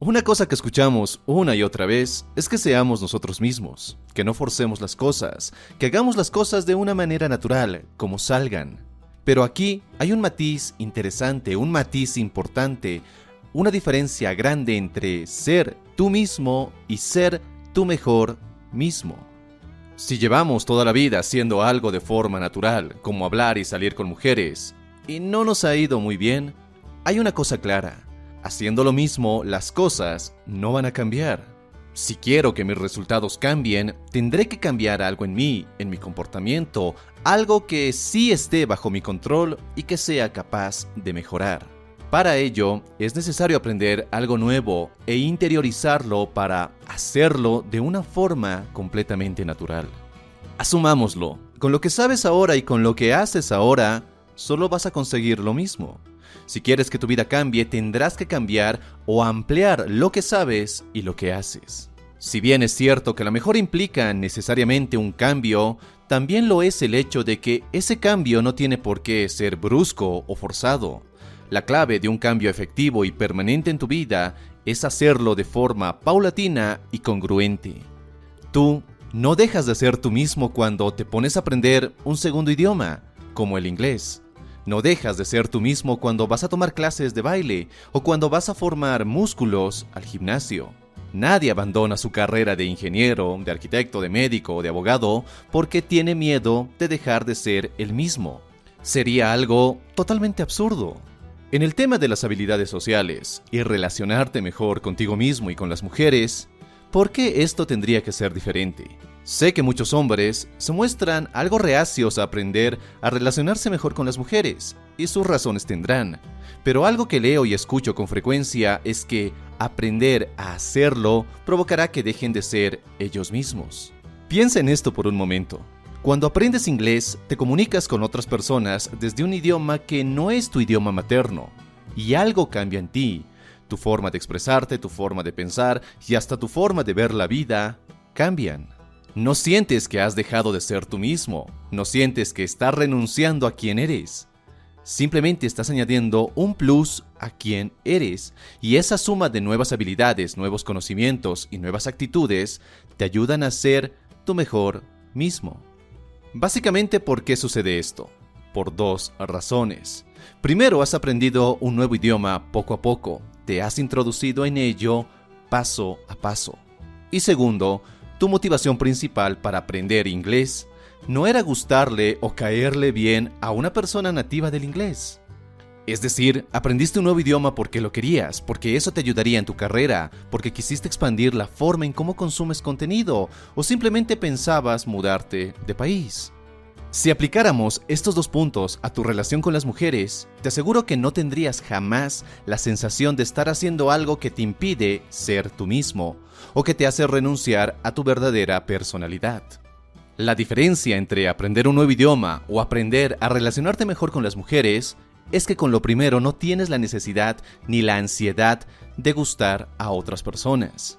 Una cosa que escuchamos una y otra vez es que seamos nosotros mismos, que no forcemos las cosas, que hagamos las cosas de una manera natural, como salgan. Pero aquí hay un matiz interesante, un matiz importante, una diferencia grande entre ser tú mismo y ser tu mejor mismo. Si llevamos toda la vida haciendo algo de forma natural, como hablar y salir con mujeres, y no nos ha ido muy bien, hay una cosa clara. Haciendo lo mismo, las cosas no van a cambiar. Si quiero que mis resultados cambien, tendré que cambiar algo en mí, en mi comportamiento, algo que sí esté bajo mi control y que sea capaz de mejorar. Para ello, es necesario aprender algo nuevo e interiorizarlo para hacerlo de una forma completamente natural. Asumámoslo, con lo que sabes ahora y con lo que haces ahora, solo vas a conseguir lo mismo. Si quieres que tu vida cambie, tendrás que cambiar o ampliar lo que sabes y lo que haces. Si bien es cierto que lo mejor implica necesariamente un cambio, también lo es el hecho de que ese cambio no tiene por qué ser brusco o forzado. La clave de un cambio efectivo y permanente en tu vida es hacerlo de forma paulatina y congruente. Tú no dejas de ser tú mismo cuando te pones a aprender un segundo idioma, como el inglés. No dejas de ser tú mismo cuando vas a tomar clases de baile o cuando vas a formar músculos al gimnasio. Nadie abandona su carrera de ingeniero, de arquitecto, de médico o de abogado porque tiene miedo de dejar de ser el mismo. Sería algo totalmente absurdo. En el tema de las habilidades sociales y relacionarte mejor contigo mismo y con las mujeres, ¿por qué esto tendría que ser diferente? Sé que muchos hombres se muestran algo reacios a aprender a relacionarse mejor con las mujeres, y sus razones tendrán, pero algo que leo y escucho con frecuencia es que aprender a hacerlo provocará que dejen de ser ellos mismos. Piensa en esto por un momento. Cuando aprendes inglés, te comunicas con otras personas desde un idioma que no es tu idioma materno, y algo cambia en ti. Tu forma de expresarte, tu forma de pensar y hasta tu forma de ver la vida cambian. No sientes que has dejado de ser tú mismo, no sientes que estás renunciando a quien eres. Simplemente estás añadiendo un plus a quien eres y esa suma de nuevas habilidades, nuevos conocimientos y nuevas actitudes te ayudan a ser tu mejor mismo. Básicamente, ¿por qué sucede esto? Por dos razones. Primero, has aprendido un nuevo idioma poco a poco, te has introducido en ello paso a paso. Y segundo, tu motivación principal para aprender inglés no era gustarle o caerle bien a una persona nativa del inglés. Es decir, aprendiste un nuevo idioma porque lo querías, porque eso te ayudaría en tu carrera, porque quisiste expandir la forma en cómo consumes contenido, o simplemente pensabas mudarte de país. Si aplicáramos estos dos puntos a tu relación con las mujeres, te aseguro que no tendrías jamás la sensación de estar haciendo algo que te impide ser tú mismo, o que te hace renunciar a tu verdadera personalidad. La diferencia entre aprender un nuevo idioma o aprender a relacionarte mejor con las mujeres es que con lo primero no tienes la necesidad ni la ansiedad de gustar a otras personas.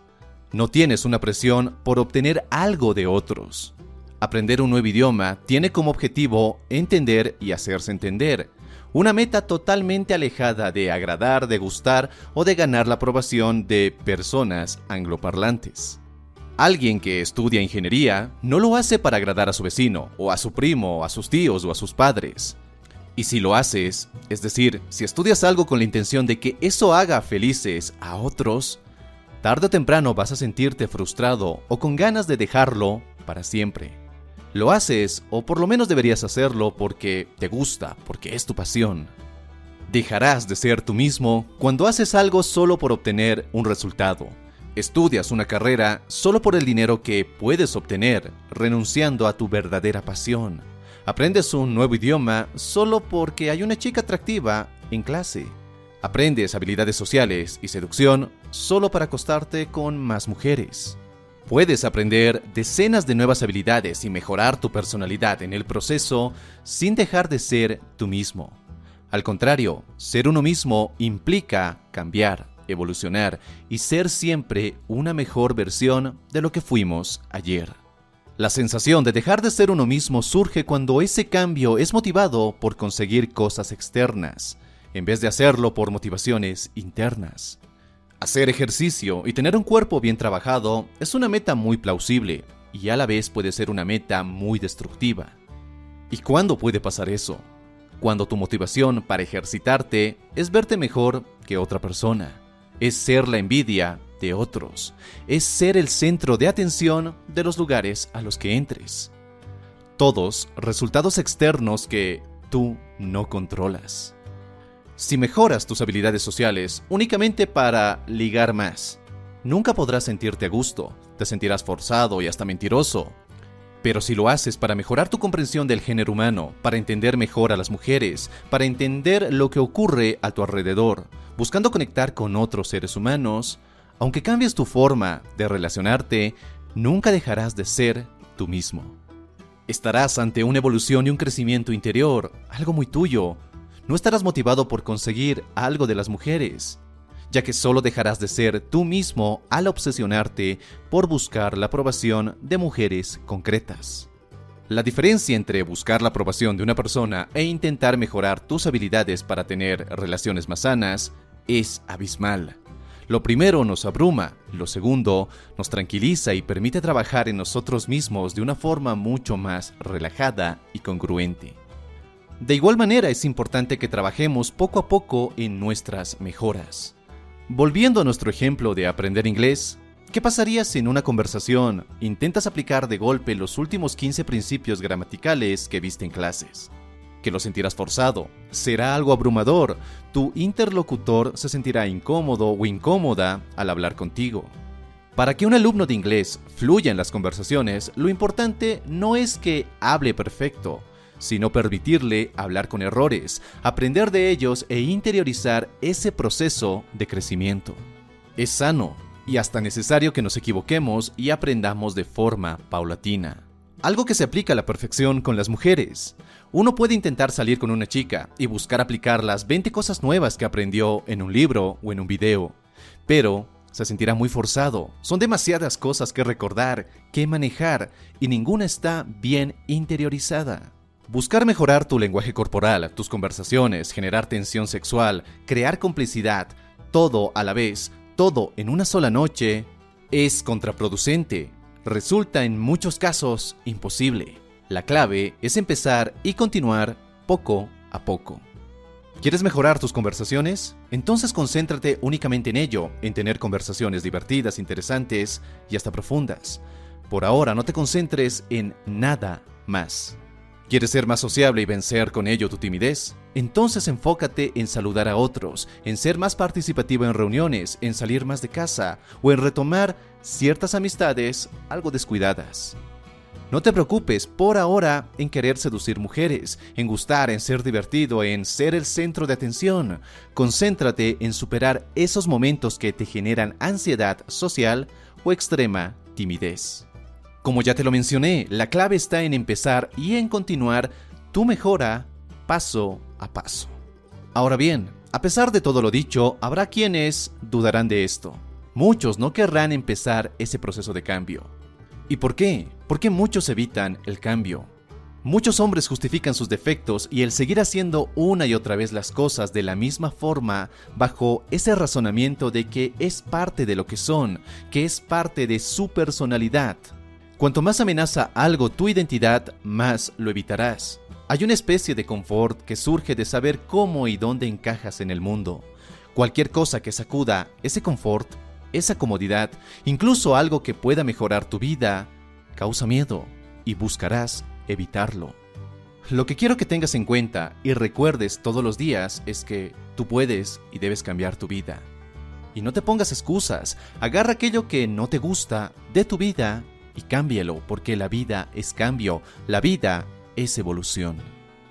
No tienes una presión por obtener algo de otros. Aprender un nuevo idioma tiene como objetivo entender y hacerse entender, una meta totalmente alejada de agradar, de gustar o de ganar la aprobación de personas angloparlantes. Alguien que estudia ingeniería no lo hace para agradar a su vecino, o a su primo, a sus tíos o a sus padres. Y si lo haces, es decir, si estudias algo con la intención de que eso haga felices a otros, tarde o temprano vas a sentirte frustrado o con ganas de dejarlo para siempre. Lo haces, o por lo menos deberías hacerlo porque te gusta, porque es tu pasión. Dejarás de ser tú mismo cuando haces algo solo por obtener un resultado. Estudias una carrera solo por el dinero que puedes obtener, renunciando a tu verdadera pasión. Aprendes un nuevo idioma solo porque hay una chica atractiva en clase. Aprendes habilidades sociales y seducción solo para acostarte con más mujeres. Puedes aprender decenas de nuevas habilidades y mejorar tu personalidad en el proceso sin dejar de ser tú mismo. Al contrario, ser uno mismo implica cambiar, evolucionar y ser siempre una mejor versión de lo que fuimos ayer. La sensación de dejar de ser uno mismo surge cuando ese cambio es motivado por conseguir cosas externas, en vez de hacerlo por motivaciones internas. Hacer ejercicio y tener un cuerpo bien trabajado es una meta muy plausible y a la vez puede ser una meta muy destructiva. ¿Y cuándo puede pasar eso? Cuando tu motivación para ejercitarte es verte mejor que otra persona, es ser la envidia de otros, es ser el centro de atención de los lugares a los que entres. Todos resultados externos que tú no controlas. Si mejoras tus habilidades sociales únicamente para ligar más, nunca podrás sentirte a gusto, te sentirás forzado y hasta mentiroso. Pero si lo haces para mejorar tu comprensión del género humano, para entender mejor a las mujeres, para entender lo que ocurre a tu alrededor, buscando conectar con otros seres humanos, aunque cambies tu forma de relacionarte, nunca dejarás de ser tú mismo. Estarás ante una evolución y un crecimiento interior, algo muy tuyo. No estarás motivado por conseguir algo de las mujeres, ya que solo dejarás de ser tú mismo al obsesionarte por buscar la aprobación de mujeres concretas. La diferencia entre buscar la aprobación de una persona e intentar mejorar tus habilidades para tener relaciones más sanas es abismal. Lo primero nos abruma, lo segundo nos tranquiliza y permite trabajar en nosotros mismos de una forma mucho más relajada y congruente. De igual manera es importante que trabajemos poco a poco en nuestras mejoras. Volviendo a nuestro ejemplo de aprender inglés, ¿qué pasaría si en una conversación intentas aplicar de golpe los últimos 15 principios gramaticales que viste en clases? que lo sentirás forzado. Será algo abrumador. Tu interlocutor se sentirá incómodo o incómoda al hablar contigo. Para que un alumno de inglés fluya en las conversaciones, lo importante no es que hable perfecto, sino permitirle hablar con errores, aprender de ellos e interiorizar ese proceso de crecimiento. Es sano y hasta necesario que nos equivoquemos y aprendamos de forma paulatina. Algo que se aplica a la perfección con las mujeres. Uno puede intentar salir con una chica y buscar aplicar las 20 cosas nuevas que aprendió en un libro o en un video, pero se sentirá muy forzado. Son demasiadas cosas que recordar, que manejar, y ninguna está bien interiorizada. Buscar mejorar tu lenguaje corporal, tus conversaciones, generar tensión sexual, crear complicidad, todo a la vez, todo en una sola noche, es contraproducente resulta en muchos casos imposible. La clave es empezar y continuar poco a poco. ¿Quieres mejorar tus conversaciones? Entonces concéntrate únicamente en ello, en tener conversaciones divertidas, interesantes y hasta profundas. Por ahora no te concentres en nada más. ¿Quieres ser más sociable y vencer con ello tu timidez? Entonces enfócate en saludar a otros, en ser más participativo en reuniones, en salir más de casa o en retomar ciertas amistades algo descuidadas. No te preocupes por ahora en querer seducir mujeres, en gustar, en ser divertido, en ser el centro de atención. Concéntrate en superar esos momentos que te generan ansiedad social o extrema timidez. Como ya te lo mencioné, la clave está en empezar y en continuar tu mejora paso a paso. Ahora bien, a pesar de todo lo dicho, habrá quienes dudarán de esto. Muchos no querrán empezar ese proceso de cambio. ¿Y por qué? Porque muchos evitan el cambio. Muchos hombres justifican sus defectos y el seguir haciendo una y otra vez las cosas de la misma forma bajo ese razonamiento de que es parte de lo que son, que es parte de su personalidad. Cuanto más amenaza algo tu identidad, más lo evitarás. Hay una especie de confort que surge de saber cómo y dónde encajas en el mundo. Cualquier cosa que sacuda ese confort, esa comodidad, incluso algo que pueda mejorar tu vida, causa miedo y buscarás evitarlo. Lo que quiero que tengas en cuenta y recuerdes todos los días es que tú puedes y debes cambiar tu vida. Y no te pongas excusas, agarra aquello que no te gusta de tu vida y porque la vida es cambio, la vida es evolución.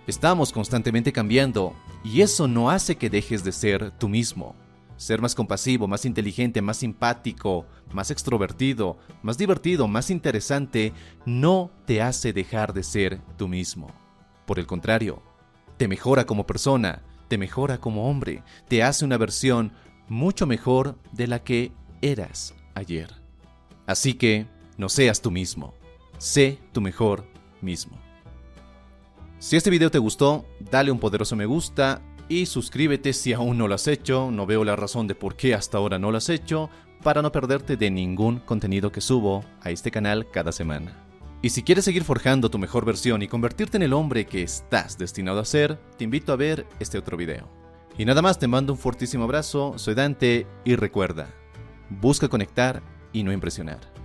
Estamos constantemente cambiando y eso no hace que dejes de ser tú mismo. ser más compasivo, más inteligente, más simpático, más extrovertido, más divertido, más interesante, no te hace dejar de ser tú mismo. Por el contrario, te mejora como persona, te mejora como hombre, te hace una versión mucho mejor de la que eras ayer. Así que no seas tú mismo, sé tu mejor mismo. Si este video te gustó, dale un poderoso me gusta y suscríbete si aún no lo has hecho, no veo la razón de por qué hasta ahora no lo has hecho, para no perderte de ningún contenido que subo a este canal cada semana. Y si quieres seguir forjando tu mejor versión y convertirte en el hombre que estás destinado a ser, te invito a ver este otro video. Y nada más, te mando un fortísimo abrazo, soy Dante y recuerda, busca conectar y no impresionar.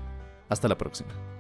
Hasta la próxima.